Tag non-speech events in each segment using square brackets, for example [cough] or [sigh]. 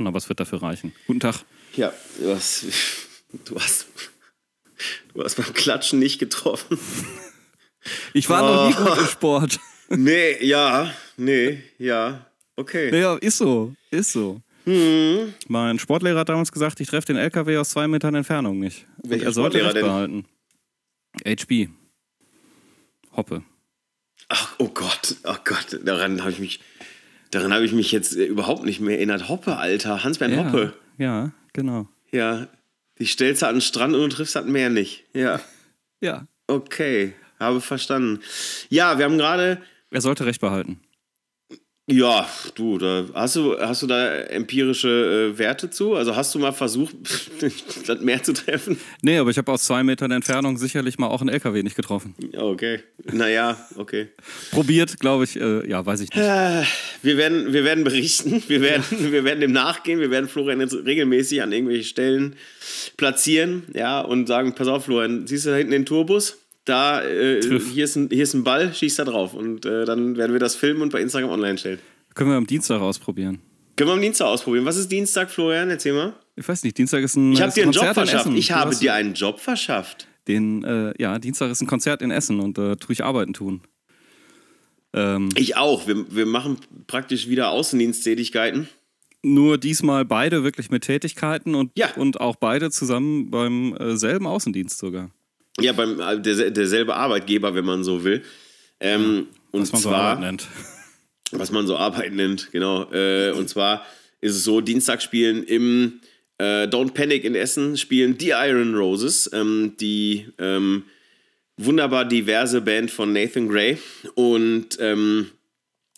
Getroffen, aber es wird dafür reichen. Guten Tag. Ja, du hast, du hast, du hast beim Klatschen nicht getroffen. Ich war noch nie Oh. gut im Sport. Nee, ja, nee, ja, okay. Ja, ist so. Ist so. Hm. Mein Sportlehrer hat damals gesagt, ich treffe den LKW aus zwei Metern Entfernung nicht. Welcher er sollte Sportlehrer recht denn? behalten. HB. Hoppe. Ach, oh Gott, oh Gott, daran habe ich mich, daran habe ich mich jetzt äh, überhaupt nicht mehr erinnert. Hoppe, Alter, Hans-Bernd Ja, Hoppe. ja, genau. Ja, die stellst du an den Strand und du triffst das Meer nicht. Ja, Ja. okay, habe verstanden. Ja, wir haben gerade, Er sollte recht behalten. Ja, du, da hast du, hast du da empirische äh, Werte zu? Also hast du mal versucht, [laughs] das Meer zu treffen? Nee, aber ich habe aus zwei Metern Entfernung sicherlich mal auch einen LKW nicht getroffen. Ja, Okay, naja, okay. Probiert, glaube ich, äh, ja, weiß ich nicht. Äh, Wir werden, wir werden berichten, wir werden, [laughs] wir werden dem nachgehen, wir werden Florian jetzt regelmäßig an irgendwelche Stellen platzieren, ja, und sagen, pass auf, Florian, siehst du da hinten den Tourbus? Da, äh, hier, ist ein, hier ist ein Ball, schieß da drauf. Und äh, dann werden wir das filmen und bei Instagram online stellen. Können wir am Dienstag ausprobieren. Können wir am Dienstag ausprobieren. Was ist Dienstag, Florian? Erzähl mal. Ich weiß nicht, Dienstag ist ein Ich habe dir einen Job Konzert in verschafft. Essen. Ich Du habe dir einen Job verschafft. Den, äh, ja, Dienstag ist ein Konzert in Essen und da tue ich Arbeiten tun. Ähm, Ich auch. Wir, wir machen praktisch wieder Außendiensttätigkeiten. nur diesmal beide wirklich mit Tätigkeiten und, Ja. und auch beide zusammen beim äh, selben Außendienst sogar. Ja, beim äh, der, derselbe Arbeitgeber, wenn man so will. Ähm, und Was man so zwar, Arbeit nennt. [laughs] was man so Arbeit nennt, genau. Äh, und zwar ist es so, Dienstag spielen im äh, Don't Panic in Essen spielen die Iron Roses, ähm, die ähm, wunderbar diverse Band von Nathan Gray und ähm,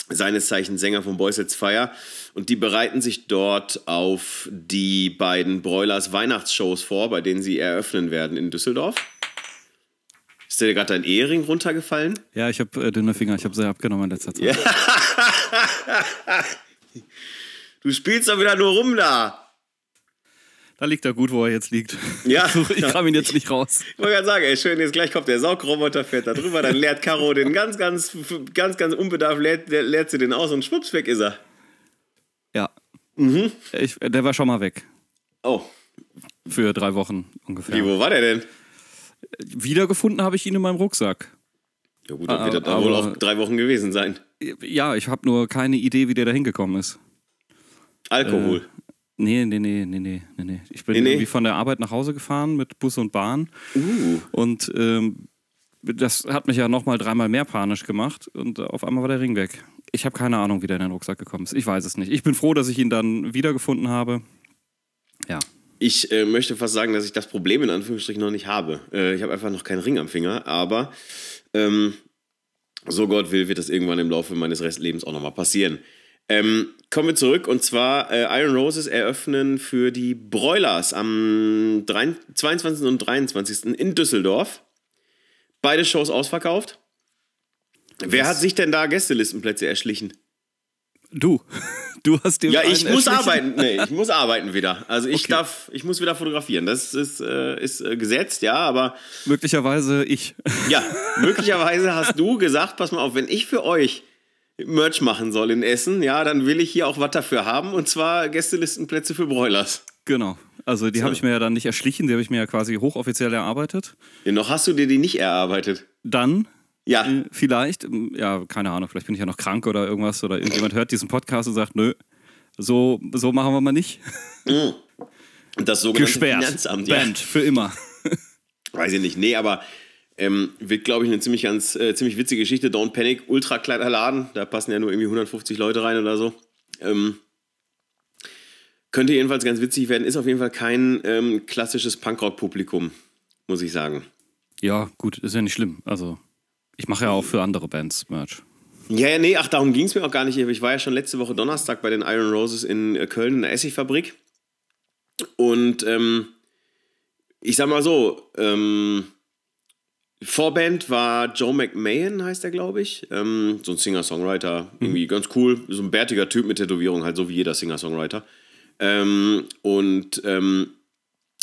seines Zeichens Sänger von Boys It's Fire. Und die bereiten sich dort auf die beiden Broilers Weihnachtsshows vor, bei denen sie eröffnen werden in Düsseldorf. Ist dir gerade dein Ehering runtergefallen? Ja, ich habe äh, dünne Finger, ich habe sehr abgenommen in letzter Zeit. Du spielst doch wieder nur rum da. Da liegt er gut, wo er jetzt liegt. Ja. [laughs] ich kam ihn jetzt nicht raus. Ich wollte gerade sagen, ey, schön, jetzt gleich kommt der Saugroboter, fährt da drüber, dann leert Caro den ganz, ganz, ganz, ganz unbedarft, leert, leert sie den aus und schwupps, weg ist er. Ja. Mhm. Ich, der war schon mal weg. Oh, Für drei Wochen ungefähr. wie, wo war der denn? Wiedergefunden habe ich ihn in meinem Rucksack. Ja gut, dann Ah, wird das da wohl auch drei Wochen gewesen sein. Ja, ich habe nur keine Idee, wie der da hingekommen ist. Alkohol. Nee, nee, nee, nee, nee, nee, nee. Ich bin Nee, nee. irgendwie von der Arbeit nach Hause gefahren mit Bus und Bahn. Uh. Und ähm, das hat mich ja nochmal dreimal mehr panisch gemacht. Und äh, auf einmal war der Ring weg. Ich habe keine Ahnung, wie der in den Rucksack gekommen ist. Ich weiß es nicht. Ich bin froh, dass ich ihn dann wiedergefunden habe. Ja. Ich äh, möchte fast sagen, dass ich das Problem in Anführungsstrichen noch nicht habe. Äh, ich habe einfach noch keinen Ring am Finger, aber ähm, so Gott will, wird das irgendwann im Laufe meines Restlebens auch nochmal passieren. Ähm, kommen wir zurück und zwar äh, Iron Roses eröffnen für die Broilers am 3, 22. und 23. in Düsseldorf. Beide Shows ausverkauft. Wer hat sich denn da Gästelistenplätze erschlichen? Du. [laughs] Du hast dir Ja, ich muss arbeiten. Nee, ich muss arbeiten wieder. Also ich Okay. darf, ich muss wieder fotografieren. Das ist, äh, ist äh, gesetzt, ja, aber Möglicherweise ich. ja, [laughs] möglicherweise hast du gesagt, pass mal auf, wenn ich für euch Merch machen soll in Essen, ja, dann will ich hier auch was dafür haben und zwar Gästelistenplätze für Broilers. Genau. Also die So. habe ich mir ja dann nicht erschlichen, die habe ich mir ja quasi hochoffiziell erarbeitet. Ja, noch hast du dir die nicht erarbeitet. Dann Ja, äh, vielleicht, ähm, ja, keine Ahnung, vielleicht bin ich ja noch krank oder irgendwas oder irgendjemand hört diesen Podcast und sagt, nö, so, so machen wir mal nicht. das sogenannte Gesperrt. Finanzamt. Ja. Band, für immer. Weiß ich nicht. Nee, aber ähm, wird, glaube ich, eine ziemlich, ganz, äh, ziemlich witzige Geschichte. Don't Panic, ultra kleiner Laden. Da passen ja nur irgendwie 150 Leute rein oder so. Ähm, könnte jedenfalls ganz witzig werden. Ist auf jeden Fall kein ähm, klassisches Punkrock-Publikum, muss ich sagen. Ja, gut, ist ja nicht schlimm. Also, ich mache ja auch für andere Bands Merch. Ja, ja, nee, ach, darum ging es mir auch gar nicht. Ich war ja schon letzte Woche Donnerstag bei den Iron Roses in äh, Köln in der Essigfabrik. Und ähm, ich sag mal so, ähm, Vorband war Joe McMahon, heißt er, glaube ich. Ähm, so ein Singer-Songwriter, irgendwie ganz cool. So ein bärtiger Typ mit Tätowierung, halt so wie jeder Singer-Songwriter. Ähm, und ähm,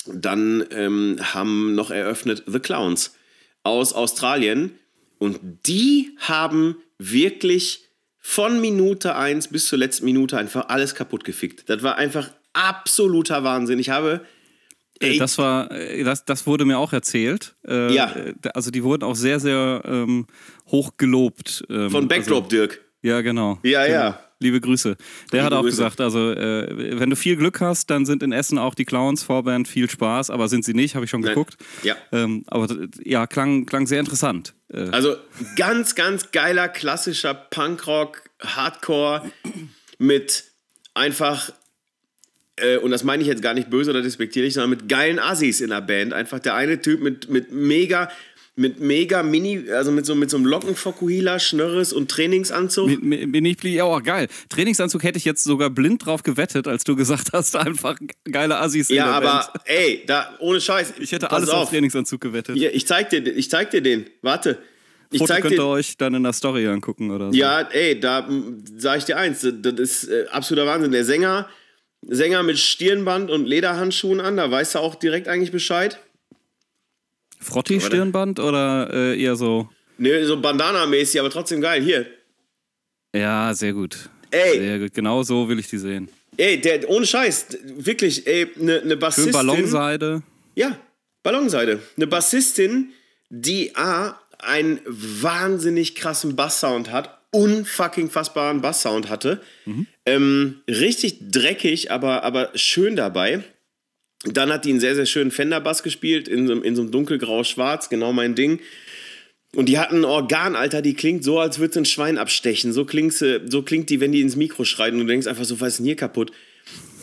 dann ähm, haben noch eröffnet The Clowns aus Australien. Und die haben wirklich von Minute 1 bis zur letzten Minute einfach alles kaputt gefickt. Das war einfach absoluter Wahnsinn. Ich habe. Ey, das war, äh, das, das wurde mir auch erzählt. Äh, Ja. Also die wurden auch sehr, sehr ähm, hoch gelobt. Ähm, von Backdrop also, Dirk. Ja, genau. Ja, genau. ja. Liebe Grüße. Der Liebe hat auch Grüße. gesagt, also äh, wenn du viel Glück hast, dann sind in Essen auch die Clowns Vorband viel Spaß, aber sind sie nicht, habe ich schon Nein. geguckt. Ja. Ähm, aber ja, klang, klang sehr interessant. Äh, Also ganz, ganz geiler, klassischer Punkrock, Hardcore mit einfach, äh, und das meine ich jetzt gar nicht böse oder despektierlich, sondern mit geilen Assis in der Band. Einfach der eine Typ mit, mit mega, mit mega Mini, also mit so, mit so einem Lockenfokuhila, Schnörres und Trainingsanzug. Bin ich ja auch geil. Trainingsanzug hätte ich jetzt sogar blind drauf gewettet, als du gesagt hast, [laughs] einfach geile Assis ja, aber Band. ey, da, ohne Scheiß. Ich hätte alles auf, Trainingsanzug gewettet. Hier, ich zeig dir, ich zeig dir den. Warte. Ich Foto könnt ihr euch dann in der Story angucken oder so. Ja, ey, da sage ich dir eins, das, das ist äh, absoluter Wahnsinn. Der Sänger, Sänger mit Stirnband und Lederhandschuhen an, da weißt du auch direkt eigentlich Bescheid. Frotti-Stirnband oder äh, eher so? Ne, so Bandana-mäßig, aber trotzdem geil. Hier. Ja, sehr gut. Ey. Sehr gut. Genau so will ich die sehen. Ey, der, ohne Scheiß, wirklich, ey, eine ne Schön Bassistin. Ballonseide. Ja, Ballonseide. Eine Bassistin, die A, einen wahnsinnig krassen Basssound hat, unfucking fassbaren Basssound hatte. Ähm, richtig dreckig, aber, aber schön dabei. Dann hat die einen sehr, sehr schönen Fender-Bass gespielt, in so, einem- in so einem dunkelgrau-schwarz, genau mein Ding. Und die hat ein Organ, Alter, die klingt so, als würde sie ein Schwein abstechen. So klingt, sie, so klingt die, wenn die ins Mikro schreit und du denkst einfach so, was ist denn hier kaputt?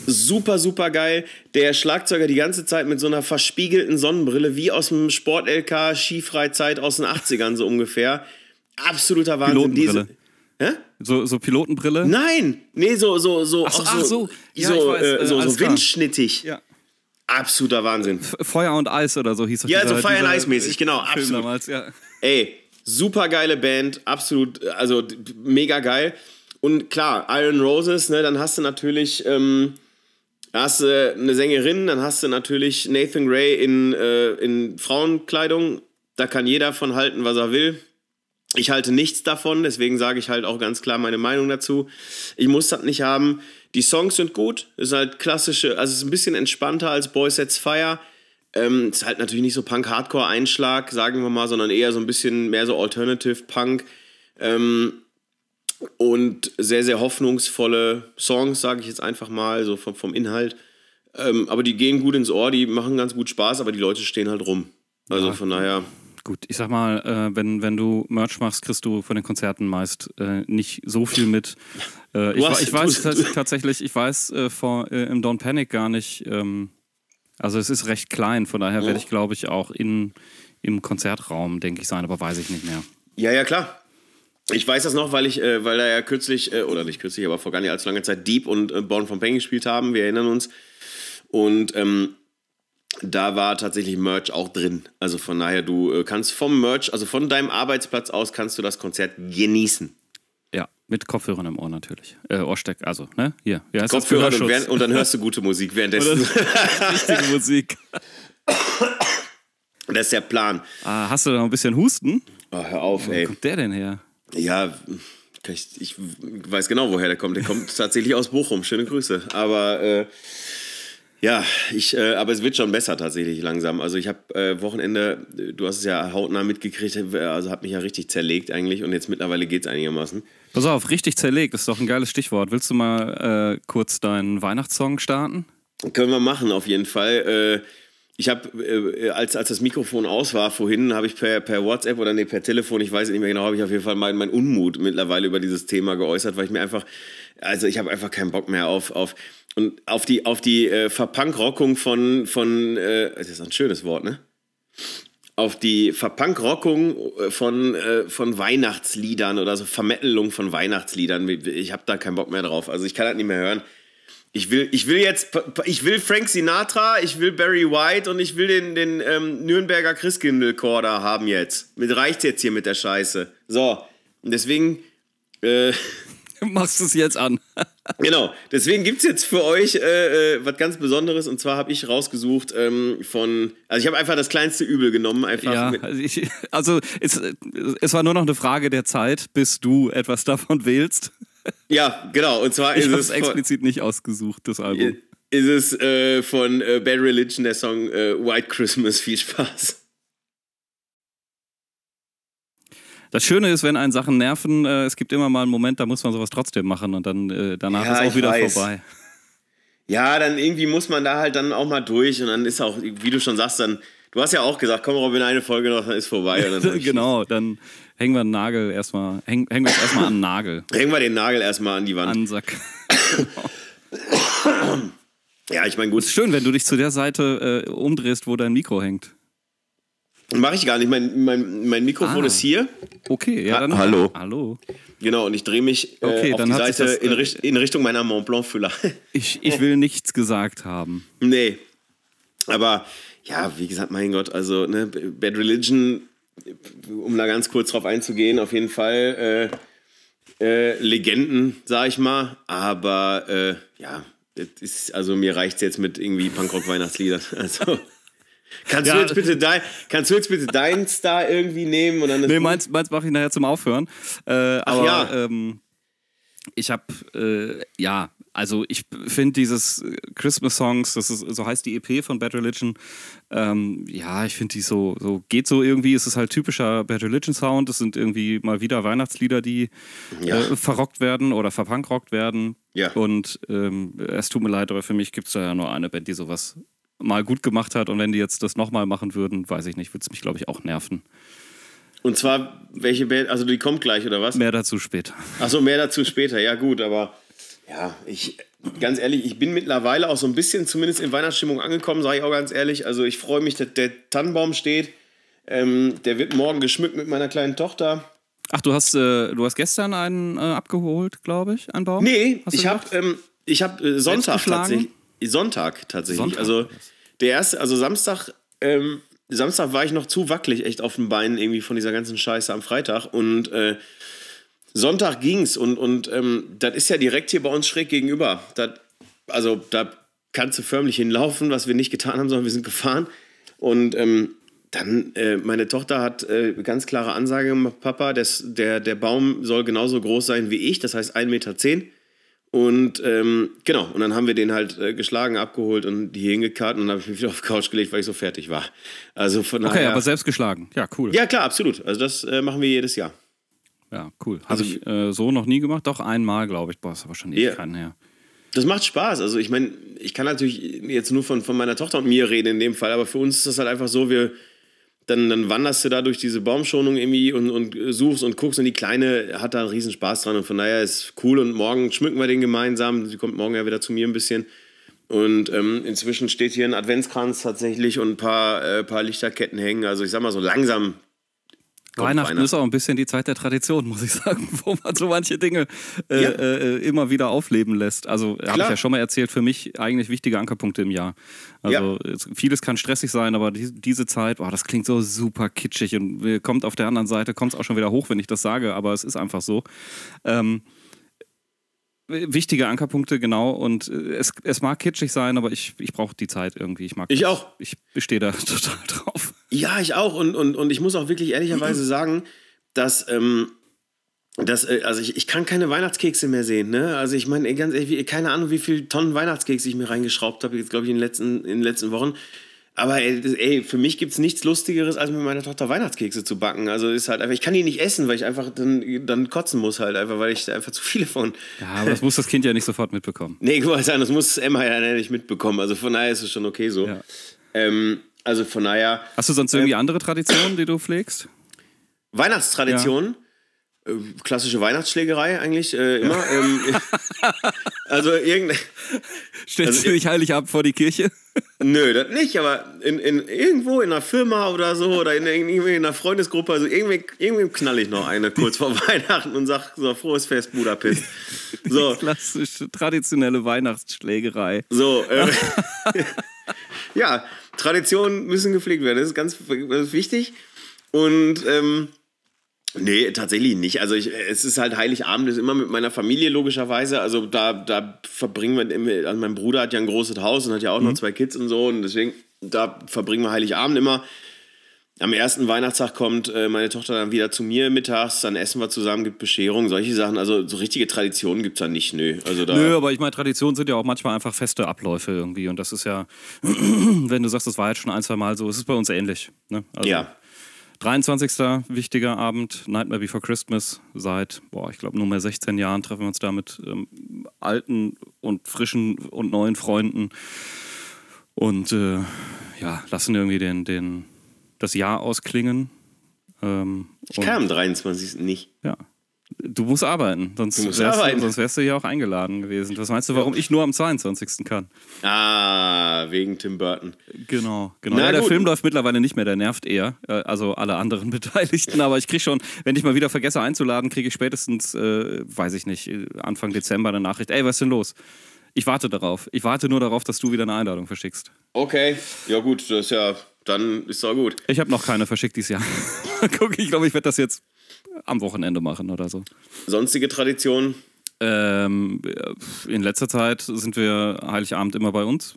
Super, super geil. Der Schlagzeuger die ganze Zeit mit so einer verspiegelten Sonnenbrille, wie aus dem Sport-LK Skifreizeit aus den 80ern so ungefähr. Absoluter Wahnsinn. Pilotenbrille. Hä? So, so Pilotenbrille. Nein, nee, so, so, so, Ach so, ach so, so. Ja, so, weiß, äh, äh, so, so alles klar. windschnittig. Ja. Absoluter Wahnsinn. F- Feuer und Eis oder so hieß doch Ja, dieser, so Fire and Ice mäßig, genau, Film absolut. damals, ja. Ey, super geile Band, absolut, also mega geil. Und klar, Iron Roses, ne, dann hast du natürlich, ähm, hast du eine Sängerin, dann hast du natürlich Nathan Gray in, äh, in Frauenkleidung. Da kann jeder von halten, was er will. Ich halte nichts davon, deswegen sage ich halt auch ganz klar meine Meinung dazu. Ich muss das nicht haben. Die Songs sind gut, ist halt klassische, also es ist ein bisschen entspannter als Boy Sets Fire. Ähm, ist halt natürlich nicht so Punk-Hardcore-Einschlag, sagen wir mal, sondern eher so ein bisschen mehr so Alternative-Punk. Ähm, und sehr, sehr hoffnungsvolle Songs, sage ich jetzt einfach mal, so vom, vom Inhalt. Ähm, aber die gehen gut ins Ohr, die machen ganz gut Spaß, aber die Leute stehen halt rum. Also von daher, Gut, ich sag mal, äh, wenn, wenn du Merch machst, kriegst du von den Konzerten meist äh, nicht so viel mit. Äh, ich, hast- ich weiß du- tatsächlich, ich weiß äh, vor, äh, im Don't Panic gar nicht, ähm, also es ist recht klein, von daher werde ich, glaube ich, auch in, im Konzertraum, denke ich, sein, aber weiß ich nicht mehr. Ja, ja, klar. Ich weiß das noch, weil ich, äh, weil da ja kürzlich, oder nicht kürzlich, aber vor gar nicht allzu langer Zeit Deep und Born from Pain gespielt haben. Wir erinnern uns. Und ähm, da war tatsächlich Merch auch drin. Also von daher, du äh, kannst vom Merch, also von deinem Arbeitsplatz aus, kannst du das Konzert genießen. Ja, mit Kopfhörern im Ohr natürlich. Äh, Ohrsteck, also, ne? Hier. Wie heißt das? Kopfhörer und, während, und dann hörst du gute Musik währenddessen. [laughs] Richtige [laughs] Musik. das ist der Plan. Ah, hast du da noch ein bisschen Husten? Oh, hör auf, Wo ey. kommt der denn her? Ja, ich, ich weiß genau, woher der kommt. Der kommt tatsächlich aus Bochum. Schöne Grüße. Aber äh, ja, ich, äh, aber es wird schon besser tatsächlich langsam. Also ich habe äh, Wochenende, äh, du hast es ja hautnah mitgekriegt, äh, also habe mich ja richtig zerlegt eigentlich und jetzt mittlerweile geht es einigermaßen. Pass auf, richtig zerlegt, ist doch ein geiles Stichwort. Willst du mal äh, kurz deinen Weihnachtssong starten? Können wir machen, auf jeden Fall. Ich habe, äh, als, als das Mikrofon aus war vorhin, habe ich per, per WhatsApp oder nee, per Telefon, ich weiß nicht mehr genau, habe ich auf jeden Fall meinen mein Unmut mittlerweile über dieses Thema geäußert, weil ich mir einfach, also ich habe einfach keinen Bock mehr auf, auf, und auf die, auf die äh, Verpunkrockung von, von äh, das ist ein schönes Wort, ne? Auf die Verpunkrockung äh, von, äh, von Weihnachtsliedern oder so Vermettelung von Weihnachtsliedern. Ich habe da keinen Bock mehr drauf. Also ich kann das nicht mehr hören Ich will, ich will jetzt, ich will Frank Sinatra, ich will Barry White und ich will den, den ähm, Nürnberger Christkindl-Chor da haben jetzt. Mit reicht jetzt hier mit der Scheiße. So, und deswegen äh, [laughs] Machst du es jetzt an? [laughs] genau, deswegen gibt es jetzt für euch äh, äh, was ganz Besonderes und zwar habe ich rausgesucht ähm, von, also ich habe einfach das kleinste Übel genommen, einfach Ja, also, ich, also es, es war nur noch eine Frage der Zeit, bis du etwas davon wählst. Ja, genau, und zwar Ich ist es explizit nicht ausgesucht, das Album. ist es äh, von äh, Bad Religion der Song äh, White Christmas. [laughs] Viel Spaß. Das Schöne ist, wenn einen Sachen nerven, äh, es gibt immer mal einen Moment, da muss man sowas trotzdem machen und dann äh, danach Ja, ist auch wieder weiß. vorbei. Ja, dann irgendwie muss man da halt dann auch mal durch und dann ist auch, wie du schon sagst, dann, du hast ja auch gesagt, komm Robin, eine Folge noch, dann ist vorbei. Dann [laughs] genau, dann hängen wir einen Nagel erstmal, hängen, hängen wir es erstmal an den Nagel, Hängen wir den Nagel erstmal an die Wand. an den Sack. [coughs] ja, ich meine, gut, Ist schön, wenn du dich zu der Seite äh, umdrehst, wo dein Mikro hängt. mache ich gar nicht. Mein, mein, mein Mikrofon Ah. ist hier, Okay, ja Ha- dann. hallo. Hallo. genau, und ich drehe mich äh, Okay, auf die Seite das, in, äh, Richt in Richtung meiner Mont Blanc-Füller. [laughs] Ich, ich will nichts gesagt haben. nee. Aber ja, wie gesagt, mein Gott, also ne, Bad Religion, um da ganz kurz drauf einzugehen, auf jeden Fall äh, äh, Legenden, sag ich mal. Aber äh, ja, ist, also mir reicht es jetzt mit irgendwie Punkrock-Weihnachtsliedern. [laughs] Also. Kannst, Ja. du jetzt bitte dein, kannst du jetzt bitte deinen Star irgendwie nehmen und dann Nee, meins, meins mache ich nachher zum Aufhören. Äh, aber ja. ähm, ich habe, äh, ja, also ich finde dieses äh, Christmas Songs, das ist, so heißt die EP von Bad Religion, ähm, ja, ich finde die so, so, geht so irgendwie, es ist halt typischer Bad Religion Sound, es sind irgendwie mal wieder Weihnachtslieder, die Ja. äh, verrockt werden oder verpunkrockt werden. Ja. Und ähm, es tut mir leid, aber für mich gibt es da ja nur eine Band, die sowas mal gut gemacht hat und wenn die jetzt das nochmal machen würden, weiß ich nicht, würde es mich, glaube ich, auch nerven. Und zwar, welche Band, also die kommt gleich, oder was? Mehr dazu später. Achso, mehr dazu später. Ja, gut, aber ja, ich, ganz ehrlich, ich bin mittlerweile auch so ein bisschen zumindest in Weihnachtsstimmung angekommen, sage ich auch ganz ehrlich. Also ich freue mich, dass der Tannenbaum steht. Ähm, der wird morgen geschmückt mit meiner kleinen Tochter. Ach, du hast, äh, du hast gestern einen äh, abgeholt, glaube ich, einen Baum? Nee, ich habe ähm, ich hab, äh, Sonntag tatsächlich. Sonntag tatsächlich. Sonntag. Also der erste, also Samstag, ähm, Samstag war ich noch zu wackelig echt auf den Beinen irgendwie von dieser ganzen Scheiße am Freitag und äh, Sonntag ging's und, und ähm, das ist ja direkt hier bei uns schräg gegenüber. Das, also da kannst du förmlich hinlaufen, was wir nicht getan haben, sondern wir sind gefahren. Und ähm, dann, äh, meine Tochter hat äh, ganz klare Ansage gemacht, Papa, das, der, der Baum soll genauso groß sein wie ich, das heißt 1,10 Meter. Und ähm, genau, und dann haben wir den halt äh, geschlagen, abgeholt und hier hingekarrt und dann habe ich mich wieder auf die Couch gelegt, weil ich so fertig war. Also von Okay, aber selbst geschlagen. Ja, cool. ja, klar, absolut. Also das äh, machen wir jedes Jahr. Ja, cool. Habe Also- ich äh, so noch nie gemacht. Doch einmal, glaube ich. Boah, ist aber schon. Ewigkeiten her. Das macht Spaß. Also ich meine, ich kann natürlich jetzt nur von, von meiner Tochter und mir reden in dem Fall, aber für uns ist das halt einfach so, wir dann, dann wanderst du da durch diese Baumschonung irgendwie und, und suchst und guckst und die Kleine hat da einen riesen Spaß dran und von daher ist cool und morgen schmücken wir den gemeinsam. Sie kommt morgen ja wieder zu mir ein bisschen. Und ähm, inzwischen steht hier ein Adventskranz tatsächlich und ein paar, äh, paar Lichterketten hängen. Also ich sag mal so langsam. Kommt Weihnachten ist auch ein bisschen die Zeit der Tradition, muss ich sagen, [laughs] wo man so manche Dinge äh, Ja. äh, immer wieder aufleben lässt. Also habe ich ja schon mal erzählt, für mich eigentlich wichtige Ankerpunkte im Jahr. Also es, vieles kann stressig sein, aber die, diese Zeit, boah, das klingt so super kitschig und äh, kommt auf der anderen Seite, kommt es auch schon wieder hoch, wenn ich das sage, aber es ist einfach so. Ähm, wichtige Ankerpunkte, genau. Und äh, es, es mag kitschig sein, aber ich, ich brauche die Zeit irgendwie. Ich mag Ich das. auch. Ich bestehe da [laughs] total drauf. Ja, ich auch. Und, und, und ich muss auch wirklich ehrlicherweise [clears throat] sagen, dass, ähm, dass äh, also ich, ich kann keine Weihnachtskekse mehr sehen. Ne? Also ich meine, ganz ehrlich, keine Ahnung, wie viele Tonnen Weihnachtskekse ich mir reingeschraubt habe, jetzt glaube ich in den letzten, in den letzten Wochen. Aber ey, das, ey für mich gibt es nichts Lustigeres, als mit meiner Tochter Weihnachtskekse zu backen. Also ist halt einfach, ich kann die nicht essen, weil ich einfach dann, dann kotzen muss halt, einfach, weil ich da einfach zu viele von. Ja, aber das muss das Kind ja nicht sofort mitbekommen. [laughs] Nee, guck mal, sagen, das muss Emma ja nicht mitbekommen. Also von daher ist es schon okay so. Ja. Ähm, also von daher. Hast du sonst irgendwie andere Traditionen, die du pflegst? Weihnachtstradition. Äh, Klassische Weihnachtsschlägerei eigentlich äh, immer. ähm, [laughs] also irgendein. Stellst Also du dich heilig ab vor die Kirche? [laughs] Nö, das nicht, aber in, in, irgendwo in einer Firma oder so oder in, irgendwie in einer Freundesgruppe, also irgendwie, irgendwie knall ich noch eine kurz vor [laughs] Weihnachten und sag so, frohes Fest Budapest. So, Klassische, traditionelle Weihnachtsschlägerei. so, äh, ja, Traditionen müssen gepflegt werden, das ist ganz das ist wichtig. Und ähm, nee, tatsächlich nicht. Also ich, es ist halt Heiligabend, ist immer mit meiner Familie logischerweise. Also da, da verbringen wir immer, also mein Bruder hat ja ein großes Haus und hat ja auch noch zwei Kids und so und deswegen, da verbringen wir Heiligabend immer. Am ersten Weihnachtstag kommt äh, meine Tochter dann wieder zu mir mittags, dann essen wir zusammen, gibt Bescherung, solche Sachen. Also so richtige Traditionen gibt es da nicht, nö. Also da, Nö, aber ich meine, Traditionen sind ja auch manchmal einfach feste Abläufe irgendwie. Und das ist ja, [clears throat] wenn du sagst, das war jetzt schon ein, zwei Mal so, es ist bei uns ähnlich. Ne? Also, ja. 23. wichtiger Abend, Nightmare Before Christmas. Seit, boah, ich glaube, nunmehr 16 Jahren treffen wir uns da mit ähm, alten und frischen und neuen Freunden. Und äh, ja, lassen irgendwie den, den, das Jahr ausklingen. Ähm, Ich kann am 23. nicht. ja. Du musst arbeiten, sonst, musst wärst, arbeiten. Du, sonst wärst du ja auch eingeladen gewesen. Was meinst du, warum ich nur am 22. kann? Ah, wegen Tim Burton. Genau, genau. Na ja, der. Film läuft mittlerweile nicht mehr, der nervt eher. Äh, Also alle anderen [laughs] Beteiligten. Aber ich kriege schon, wenn ich mal wieder vergesse einzuladen, kriege ich spätestens, äh, weiß ich nicht, Anfang Dezember eine Nachricht. Ey, was ist denn los? Ich warte darauf. Ich warte nur darauf, dass du wieder eine Einladung verschickst. Okay, ja gut, das ist ja, dann ist doch gut. Ich habe noch keine verschickt dieses Jahr. [laughs] Guck, ich glaube, ich werde das jetzt am Wochenende machen oder so. Sonstige Traditionen? Ähm, in letzter Zeit sind wir Heiligabend immer bei uns,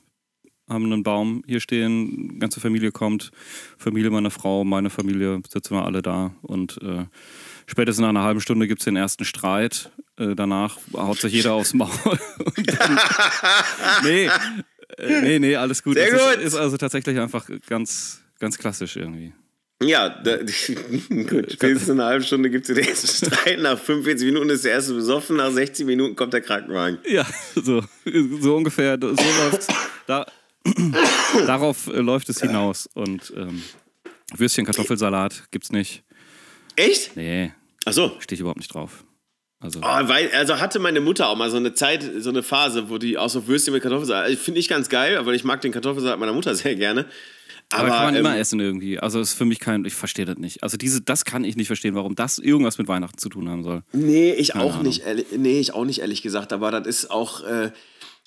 haben einen Baum hier stehen, ganze Familie kommt, Familie meiner Frau, meine Familie, sitzen wir alle da und äh, spätestens nach einer halben Stunde gibt es den ersten Streit. Äh, danach haut sich jeder aufs Maul. [laughs] Dann, [laughs] nee, äh, nee, nee, alles gut. Sehr gut. Ist, ist also tatsächlich einfach ganz, ganz klassisch irgendwie. Ja, [laughs] da, [laughs] gut, spätestens in einer halben Stunde gibt es den ersten Streit. Nach 45 Minuten ist der erste besoffen, nach 60 Minuten kommt der Krankenwagen. Ja, [laughs] so, so ungefähr. So läuft's. Da, [coughs] darauf äh, läuft es hinaus. Und ähm, Würstchen, Kartoffelsalat gibt's nicht. Echt? Nee, Achso. stehe ich überhaupt nicht drauf. Also, Oh, weil, also hatte meine Mutter auch mal so eine Zeit, so eine Phase, wo die auch so Würstchen mit Kartoffelsalat, also finde ich ganz geil, weil ich mag den Kartoffelsalat meiner Mutter sehr gerne. Aber, Aber, kann man ähm, immer essen irgendwie. Also ist für mich kein, ich verstehe das nicht. Also diese, das kann ich nicht verstehen, warum das irgendwas mit Weihnachten zu tun haben soll. Nee, ich auch Ahnung. nicht, ehrlich, nee, ich auch nicht, ehrlich gesagt. Aber das ist auch, äh,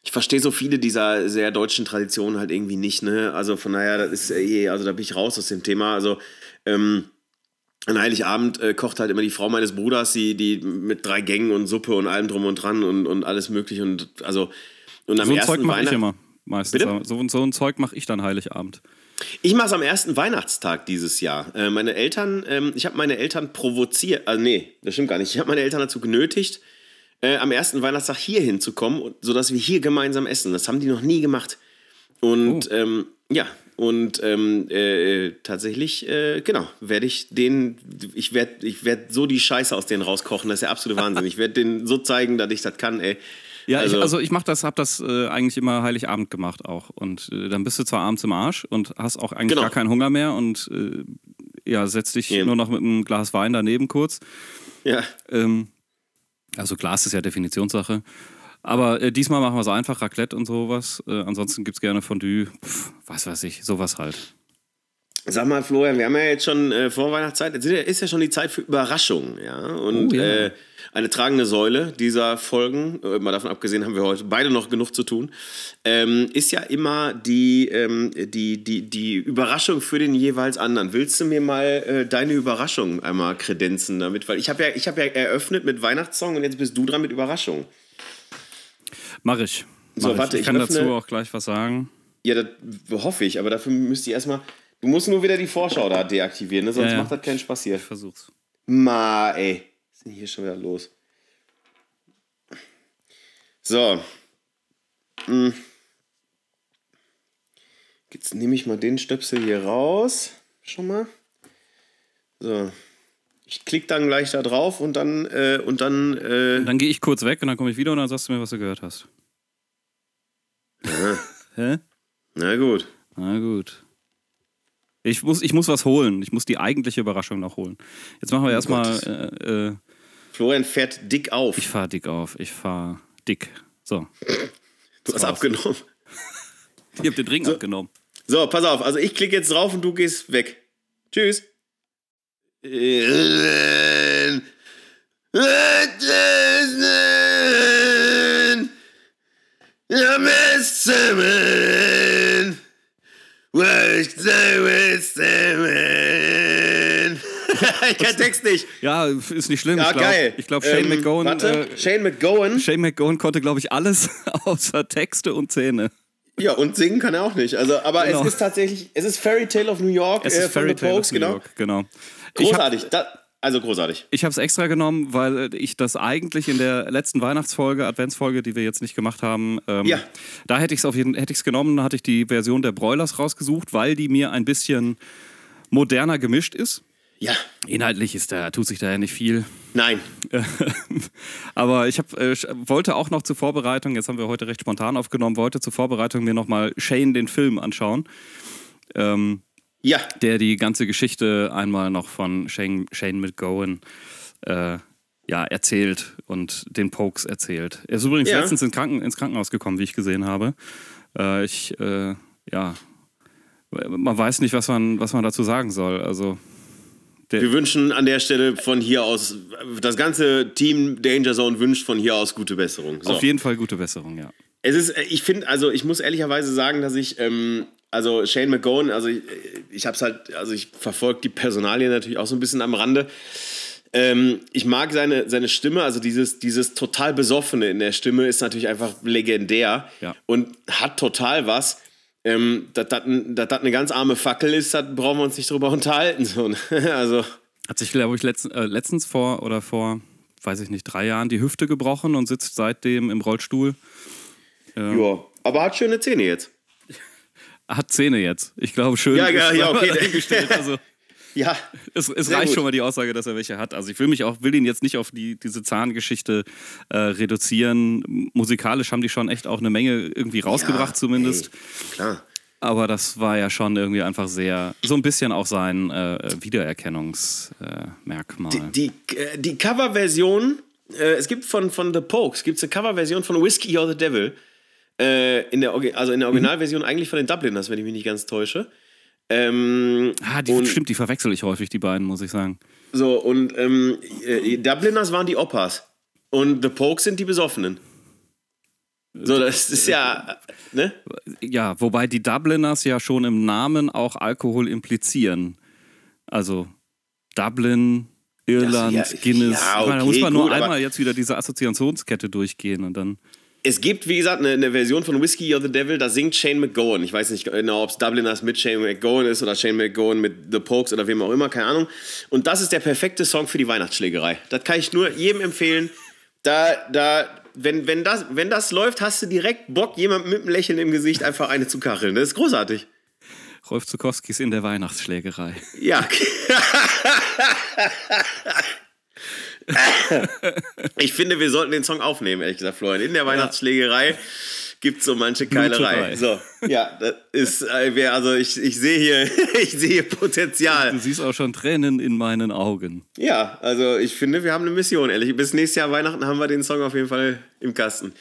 ich verstehe so viele dieser sehr deutschen Traditionen halt irgendwie nicht, ne? Also von daher, das ist, eh, also da bin ich raus aus dem Thema. Also, ähm, an Heiligabend äh, kocht halt immer die Frau meines Bruders, die, die mit drei Gängen und Suppe und allem drum und dran und, und alles mögliche und also und am So ein ersten Zeug mache ich immer. Meistens. Bitte? So, so ein Zeug mache ich dann Heiligabend. Ich mache es am ersten Weihnachtstag dieses Jahr. Äh, meine Eltern, ähm, ich habe meine Eltern provoziert, also nee, das stimmt gar nicht. Ich habe meine Eltern dazu genötigt, äh, am ersten Weihnachtstag hier hinzukommen, sodass wir hier gemeinsam essen. Das haben die noch nie gemacht. Und Oh. ähm, ja, und ähm, äh, tatsächlich, äh, genau, werde ich den, ich werde ich werd so die Scheiße aus denen rauskochen, das ist der absolute Wahnsinn. Ich werde denen so zeigen, dass ich das kann, ey. Ja, Also- ich, also ich mach das, hab das äh, eigentlich immer Heiligabend gemacht auch. Und äh, dann bist du zwar abends im Arsch und hast auch eigentlich Genau. gar keinen Hunger mehr und äh, ja, setzt dich Ja. nur noch mit einem Glas Wein daneben kurz. Ja. Ähm, also Glas ist ja Definitionssache. Aber äh, diesmal machen wir es einfach, Raclette und sowas. Äh, ansonsten gibt es gerne Fondue, Pff, was weiß ich, sowas halt. Sag mal, Florian, wir haben ja jetzt schon äh, Vorweihnachtszeit, jetzt ist ja schon die Zeit für Überraschungen, ja. Und Oh, ja. Äh, eine tragende Säule dieser Folgen, äh, mal davon abgesehen, haben wir heute beide noch genug zu tun, ähm, ist ja immer die, ähm, die, die, die Überraschung für den jeweils anderen. Willst du mir mal äh, deine Überraschung einmal kredenzen damit? Weil ich habe ja, ich hab ja eröffnet mit Weihnachtssong und jetzt bist du dran mit Überraschung. Mach ich. Mach So, warte, ich ich kann öffne- dazu auch gleich was sagen. Ja, das hoffe ich, aber dafür müsste ich erstmal. Du musst nur wieder die Vorschau da deaktivieren, ne? sonst Ja, ja. macht das keinen Spaß hier. Ich versuch's. Ma, ey. Was ist denn hier schon wieder los? So. Hm. Jetzt nehme ich mal den Stöpsel hier raus. Schon mal. So. Ich klicke dann gleich da drauf und dann, äh, und dann, äh, Dann gehe ich kurz weg und dann komme ich wieder und dann sagst du mir, was du gehört hast. Hä? na gut. Na gut. Ich muss, ich muss was holen. Ich muss die eigentliche Überraschung noch holen. Jetzt machen wir erstmal Gottes. äh, äh, Florian fährt dick auf. Ich fahre dick auf. Ich fahre dick. So. du hast abgenommen. [laughs] Ich habe den Ring abgenommen. So, pass auf. Also ich klicke jetzt drauf und du gehst weg. Tschüss. [laughs] ich kann Text nicht. Ja, ist nicht schlimm. Ja, ich glaub, geil. Ich glaube, Shane Ähm, McGowan. Warte, Äh, Shane McGowan. Shane McGowan konnte, glaube ich, alles [laughs] außer Texte und Zähne. Ja, und singen kann er auch nicht. Also, aber Genau. es ist tatsächlich, es ist Fairy Tale of New York Es äh, ist von Fairy Tale Pokes, of New genau. York, genau. Großartig. Da, also großartig. ich es extra genommen, weil ich das eigentlich in der letzten Weihnachtsfolge, Adventsfolge, die wir jetzt nicht gemacht haben, ähm, Ja. da hätte ich es auf jeden hätte ich's genommen, da hatte ich die Version der Broilers rausgesucht, weil die mir ein bisschen moderner gemischt ist. Ja. Inhaltlich ist da, tut sich da ja nicht viel. Nein. [laughs] Aber ich hab, äh, wollte auch noch zur Vorbereitung, jetzt haben wir heute recht spontan aufgenommen, wollte zur Vorbereitung mir nochmal Shane den Film anschauen, ähm, Ja. der die ganze Geschichte einmal noch von Shane, Shane McGowan äh, ja, erzählt und den Pokes erzählt. Er ist übrigens Ja. letztens in Kranken, ins Krankenhaus gekommen, wie ich gesehen habe. Äh, ich, äh, ja, man weiß nicht, was man, was man dazu sagen soll. Also, Wir wünschen an der Stelle von hier aus, das ganze Team Danger Zone wünscht von hier aus gute Besserung. So. auf jeden Fall gute Besserung, ja. Es ist, äh, ich finde, also ich muss ehrlicherweise sagen, dass ich, ähm, also Shane McGowan, also ich, ich habe es halt, also ich verfolge die Personalien natürlich auch so ein bisschen am Rande. Ähm, ich mag seine, seine Stimme, also dieses, dieses total Besoffene in der Stimme ist natürlich einfach legendär Ja. und hat total was. Ähm, dass das eine ganz arme Fackel ist, da brauchen wir uns nicht drüber unterhalten. So, ne? [laughs] also, Hat sich, glaube ich, letzt, äh, letztens vor oder vor, weiß ich nicht, drei Jahren die Hüfte gebrochen und sitzt seitdem im Rollstuhl. ja. Aber hat schöne Zähne jetzt. Hat Zähne jetzt. Ich glaube, schön. Ja, ja, ja, okay. Also, [laughs] Ja, es es reicht gut. schon mal die Aussage, dass er welche hat. Also ich will mich auch, will ihn jetzt nicht auf die, diese Zahngeschichte äh, reduzieren. Musikalisch haben die schon echt auch eine Menge irgendwie rausgebracht, Ja, zumindest. ey, klar. Aber das war ja schon irgendwie einfach sehr, so ein bisschen auch sein äh, Wiedererkennungsmerkmal. Die, äh, die Coverversion, äh, es gibt von, von The Pokes, gibt es eine Coverversion von Whiskey or the Devil. Äh, in der, also in der Originalversion eigentlich von den Dubliners, wenn ich mich nicht ganz täusche. Ähm, ah, die, und, stimmt, die verwechsel ich häufig, die beiden, muss ich sagen. So, und ähm, äh, die Dubliners waren die Oppas. Und The Pokes sind die Besoffenen. So, das ist ja, ne? Ja, wobei die Dubliners ja schon im Namen auch Alkohol implizieren. Also Dublin, Irland, Das- ja, Guinness. ja, Ich meine, da okay, muss man nur gut, aber- einmal jetzt wieder diese Assoziationskette durchgehen und dann. Es gibt, wie gesagt, eine, eine Version von Whiskey or the Devil, da singt Shane McGowan. Ich weiß nicht genau, ob es Dubliners mit Shane McGowan ist oder Shane McGowan mit The Pokes oder wem auch immer, keine Ahnung. Und das ist der perfekte Song für die Weihnachtsschlägerei. Das kann ich nur jedem empfehlen. Da, da, wenn, wenn, das, wenn das läuft, hast du direkt Bock, jemand mit einem Lächeln im Gesicht einfach eine zu kacheln. Das ist großartig. Rolf Zukowski ist in der Weihnachtsschlägerei. Ja. [laughs] [laughs] ich finde, wir sollten den Song aufnehmen, ehrlich gesagt, Florian. In der Weihnachtsschlägerei gibt es so manche Keilerei. So, ja, das ist, äh, also ich, ich sehe hier, [laughs] ich sehe hier Potenzial. Du siehst auch schon Tränen in meinen Augen. Ja, also ich finde, wir haben eine Mission, ehrlich. Bis nächstes Jahr Weihnachten haben wir den Song auf jeden Fall im Kasten.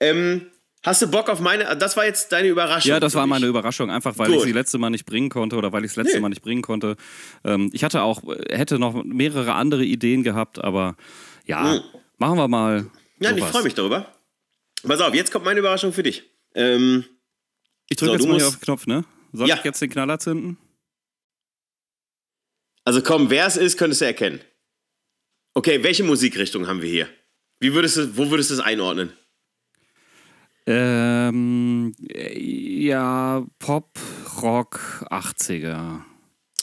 Ähm, hast du Bock auf meine, das war jetzt deine Überraschung. Ja, das war meine Überraschung, einfach weil Gut. ich sie letzte Mal nicht bringen konnte oder weil ich es letzte Nee. Mal nicht bringen konnte. Ähm, ich hatte auch, hätte noch mehrere andere Ideen gehabt, aber ja, machen wir mal. Ja, ich sowas. freue mich darüber. Pass auf, jetzt kommt meine Überraschung für dich. Ähm, Ich drücke So, jetzt mal hier musst- auf den Knopf, ne? Soll Ja. ich jetzt den Knaller zünden? Also komm, wer es ist, könntest du erkennen. Okay, welche Musikrichtung haben wir hier? Wie würdest du, wo würdest du es einordnen? Ähm, äh, ja, Pop, Rock, 80er,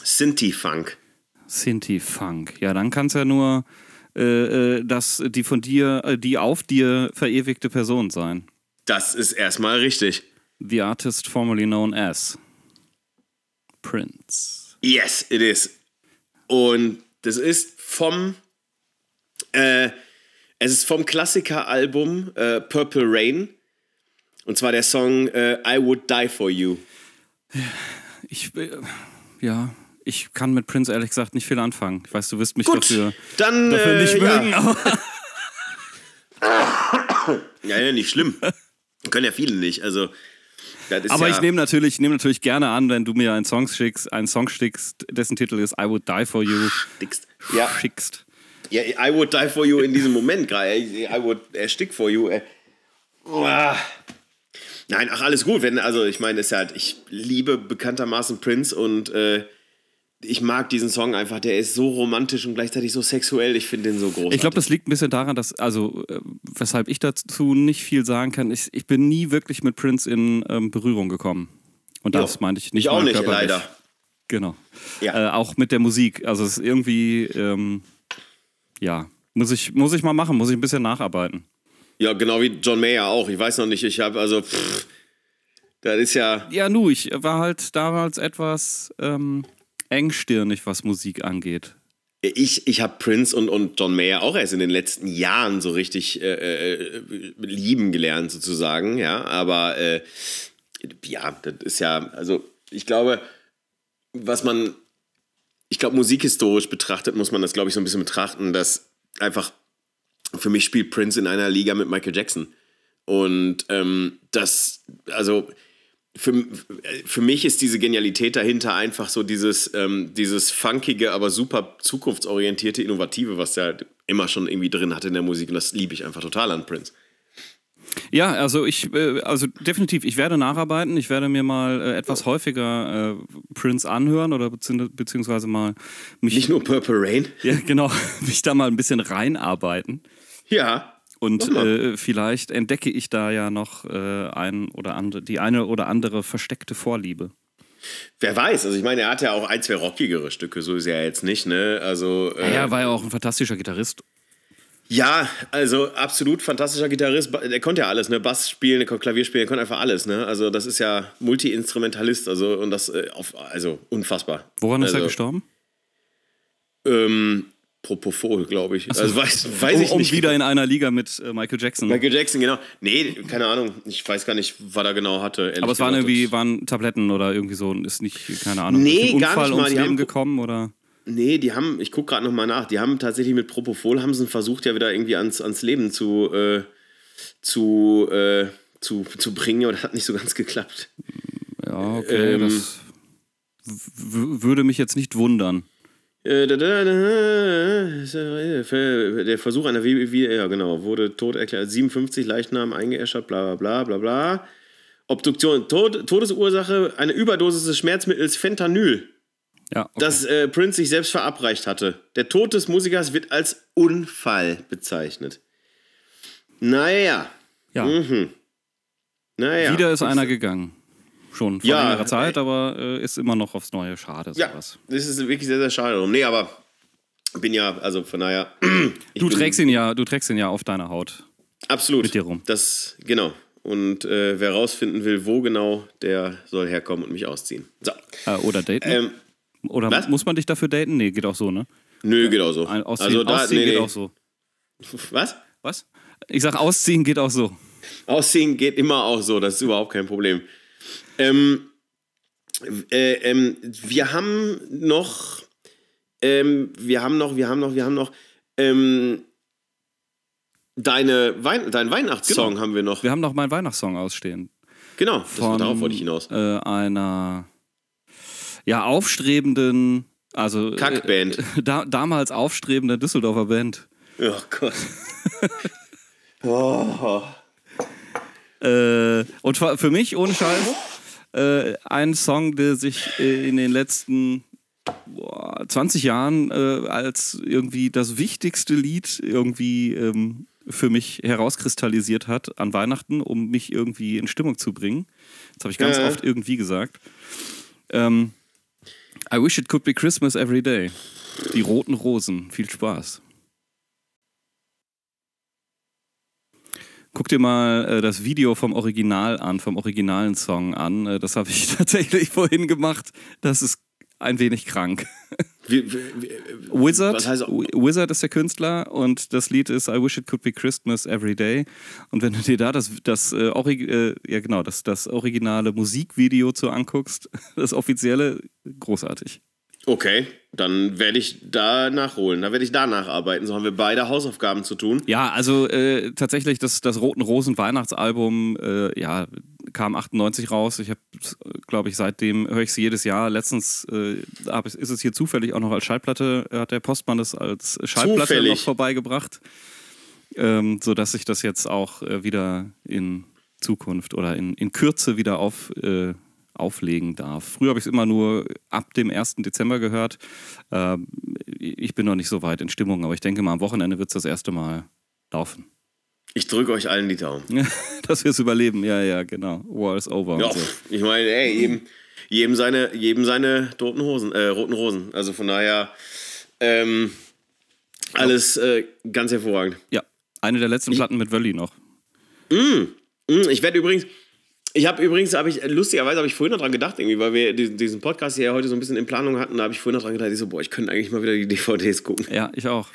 Sinti-Funk. Sinti, Funk. Ja, dann kann es ja nur äh, äh, das, die von dir, äh, die auf dir verewigte Person sein. Das ist erstmal richtig. The artist formerly known as Prince. Yes, it is. Und das ist vom, äh, es ist vom Klassikeralbum äh, Purple Rain. Und zwar der Song äh, I Would Die For You. Ich, äh, ja, ich kann mit Prince ehrlich gesagt nicht viel anfangen. Ich weiß, du wirst mich Gut, dafür, dann dafür äh, nicht ja. mögen, aber [laughs] Ja, ja, nicht schlimm. Können ja viele nicht. Also, das ist Aber ja, ich nehme natürlich, nehm natürlich gerne an, wenn du mir einen Song schickst, einen Song schickst, dessen Titel ist I Would Die For You, Dickst. Ja, schickst. ja, I would die for you in diesem Moment gerade. I would erstick for you. Äh. Nein, ach, alles gut. Wenn, also, ich meine, ist halt, ich liebe bekanntermaßen Prince und äh, ich mag diesen Song einfach. Der ist so romantisch und gleichzeitig so sexuell. Ich finde den so großartig. Ich glaube, das liegt ein bisschen daran, dass, also, äh, weshalb ich dazu nicht viel sagen kann, ich, ich bin nie wirklich mit Prince in ähm, Berührung gekommen. Und das Jo, meinte ich nicht Ich auch nicht, körperlich. leider. Genau. Ja. Äh, auch mit der Musik. Also es ist irgendwie, ähm, ja, muss ich, muss ich mal machen, muss ich ein bisschen nacharbeiten. Ja, genau wie John Mayer auch. Ich weiß noch nicht, ich habe also, pff, das ist ja, Ja, nu, ich war halt damals etwas ähm, engstirnig, was Musik angeht. ich, ich habe Prince und, und John Mayer auch erst in den letzten Jahren so richtig äh, äh, lieben gelernt, sozusagen, ja. Aber äh, ja, das ist ja, also ich glaube, was man, ich glaube, musikhistorisch betrachtet, muss man das, glaube ich, so ein bisschen betrachten, dass einfach für mich spielt Prince in einer Liga mit Michael Jackson. Und ähm, das, also für, für mich ist diese Genialität dahinter einfach so dieses, ähm, dieses funkige, aber super zukunftsorientierte, innovative, was der halt immer schon irgendwie drin hatte in der Musik. Und das liebe ich einfach total an Prince. Ja, also ich, äh, also definitiv, ich werde nacharbeiten. Ich werde mir mal äh, etwas häufiger äh, Prince anhören oder bezieh beziehungsweise mal mich, Nicht nur Purple Rain. ja, genau, [laughs] mich da mal ein bisschen reinarbeiten. Ja. Und äh, vielleicht entdecke ich da ja noch äh, ein oder andere, die eine oder andere versteckte Vorliebe. Wer weiß, also ich meine, er hat ja auch ein, zwei rockigere Stücke, so ist er jetzt nicht, ne? Also. Äh, Er war ja auch ein fantastischer Gitarrist. Ja, also absolut fantastischer Gitarrist. Der konnte ja alles, ne? Bass spielen, der konnte Klavier spielen, der konnte einfach alles, ne? Also das ist ja Multi-Instrumentalist, also und das äh, auf, also unfassbar. Woran ist also, er gestorben? Ähm, Propofol, glaube ich. Also weiß, weiß ich um, um nicht. wieder in einer Liga mit äh, Michael Jackson. Michael Jackson, genau. Nee, keine Ahnung. Ich weiß gar nicht, was er genau hatte. Aber es waren gesagt. irgendwie waren Tabletten oder irgendwie so ist nicht, keine Ahnung, Nee, gar Unfall nicht mal. Die Leben haben- gekommen oder? Nee, die haben, ich gucke gerade nochmal nach, die haben tatsächlich mit Propofol haben sie versucht, ja wieder irgendwie ans, ans Leben zu, äh, zu, äh, zu, zu bringen, aber das hat nicht so ganz geklappt. Ja, okay, Ähm, das würde mich jetzt nicht wundern. Äh, da, Der Versuch einer, wie, ja genau, wurde tot erklärt, 57 Leichnam eingeäschert, bla bla bla bla bla. Obduktion, Tod, Todesursache, eine Überdosis des Schmerzmittels Fentanyl, Ja, okay. das äh, Prince sich selbst verabreicht hatte. Der Tod des Musikers wird als Unfall bezeichnet. Naja, ja. naja. Wieder ist einer gegangen. Schon vor Ja, längerer Zeit, aber äh, ist immer noch aufs Neue. Schade, Ja, sowas. das ist wirklich sehr, sehr schade. Nee, aber bin ja, also von daher. [clears throat] Du trägst ihn ja, du trägst ihn ja auf deiner Haut. Absolut. Mit dir rum. Das, genau. Und äh, wer rausfinden will, wo genau, der soll herkommen und mich ausziehen. So. Äh, oder daten? Ähm, oder was? muss man dich dafür daten? Nee, geht auch so, ne? nö, geht auch so. Ein, ausziehen also da, ausziehen nee, geht nee. auch so. Was? Was? Ich sag, ausziehen geht auch so. Ausziehen geht immer auch so, das ist überhaupt kein Problem. Ähm, äh, ähm, wir haben noch, ähm, wir haben noch, wir haben noch, wir haben noch, ähm, deine Wein dein Weihnachtssong Genau. haben wir noch. Wir haben noch meinen Weihnachtssong ausstehen. Genau, das, Von darauf wollte ich hinaus. Äh, einer ja, aufstrebenden, also äh, Kackband. [laughs] da, damals aufstrebender Düsseldorfer Band. Oh Gott. [laughs] oh. Äh, und für für mich, ohne Scheiß, [laughs] äh, ein Song, der sich äh, in den letzten boah, 20 Jahren äh, als irgendwie das wichtigste Lied irgendwie ähm, für mich herauskristallisiert hat an Weihnachten, um mich irgendwie in Stimmung zu bringen. Das habe ich ganz Ja. oft irgendwie gesagt. Ähm, I wish it could be Christmas every day. Die roten Rosen. Viel Spaß. Guck dir mal äh, das Video vom Original an, vom originalen Song an. Äh, das habe ich [laughs] tatsächlich vorhin gemacht. Das ist ein wenig krank. [laughs] Wie, wie, wie, Wizard, Was heißt- Wizard ist der Künstler und das Lied ist I Wish It Could Be Christmas Every Day. Und wenn du dir da das, das, äh, äh, ja genau, das, das originale Musikvideo zu anguckst, [laughs] das offizielle, großartig. Okay, dann werde ich da nachholen. Da werde ich da nacharbeiten. So haben wir beide Hausaufgaben zu tun. Ja, also äh, tatsächlich das, das Roten Rosen Weihnachtsalbum, äh, ja, kam 98 raus. Ich habe, glaube ich, seitdem höre ich es jedes Jahr. Letztens äh, ist es hier zufällig auch noch als Schallplatte, hat der Postmann das als Schallplatte Zufällig. noch vorbeigebracht. Ähm, sodass ich das jetzt auch äh, wieder in Zukunft oder in, in Kürze wieder auf, äh, auflegen darf. Früher habe ich es immer nur ab dem 1. Dezember gehört. Ähm, ich bin noch nicht so weit in Stimmung, aber ich denke mal, am Wochenende wird es das erste Mal laufen. Ich drücke euch allen die Daumen. [laughs] Dass wir es überleben, ja, ja, genau. War is over. Ja, so. ich meine, ey, jedem, jedem, seine, jedem seine roten Hosen, äh, roten Rosen. Also von daher ähm, alles äh, ganz hervorragend. ja, eine der letzten Platten mit Wölli noch. Mm, Ich werde übrigens, ich habe übrigens, habe ich, lustigerweise habe ich vorhin noch dran gedacht, irgendwie, weil wir diesen Podcast hier heute so ein bisschen in Planung hatten, da habe ich vorhin noch dran gedacht, ich so, boah, ich könnte eigentlich mal wieder die DVDs gucken. Ja, ich auch.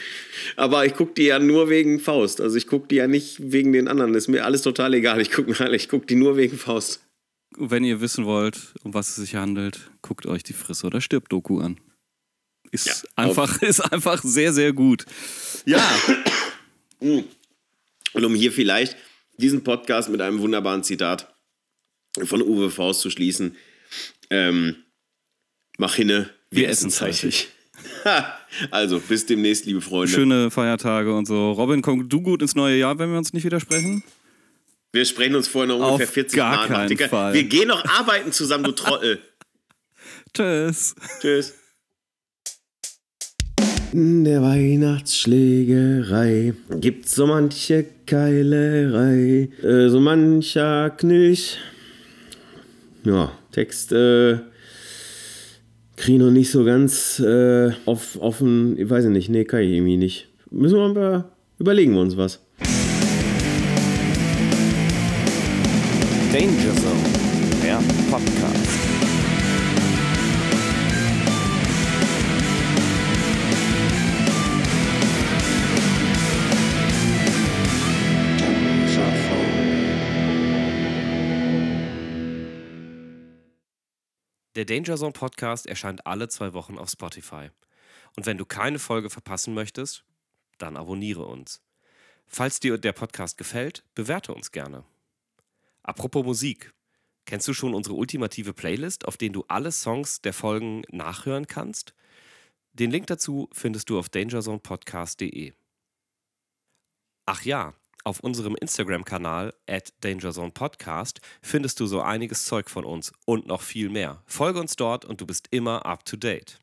Aber ich gucke die ja nur wegen Faust. Also ich gucke die ja nicht wegen den anderen. Ist mir alles total egal. Ich gucke ich guck die nur wegen Faust. Wenn ihr wissen wollt, um was es sich handelt, guckt euch die Friss oder stirbt Doku an. Ist, Ja, einfach, [laughs] ist einfach sehr, sehr gut. Ja, Und um hier vielleicht diesen Podcast mit einem wunderbaren Zitat von Uwe Faust zu schließen. Ähm, mach hinne, wir, Wir essen essen zeitig. Also, bis demnächst, liebe Freunde. schöne Feiertage und so. Robin, komm du gut ins neue Jahr, wenn wir uns nicht widersprechen? Wir sprechen uns vorher noch ungefähr Auf 40 gar Mal. keinen Fall. Wir gehen noch arbeiten zusammen, du Trottel. [laughs] Tschüss. Tschüss. In der Weihnachtsschlägerei gibt's so manche Keilerei, äh, so mancher Knilch. Ja, Text äh, krieg noch nicht so ganz äh, auf, offen, ich weiß nicht, nee, kann ich irgendwie nicht. Müssen wir mal überlegen wir uns was. Danger Zone, der Podcast. Der Danger Zone Podcast erscheint alle zwei Wochen auf Spotify. Und wenn du keine Folge verpassen möchtest, dann abonniere uns. Falls dir der Podcast gefällt, bewerte uns gerne. Apropos Musik. Kennst du schon unsere ultimative Playlist, auf der du alle Songs der Folgen nachhören kannst? Den Link dazu findest du auf dangerzonepodcast.de. Ach ja, auf unserem Instagram-Kanal at dangerzonepodcast findest du so einiges Zeug von uns und noch viel mehr. Folge uns dort und du bist immer up to date.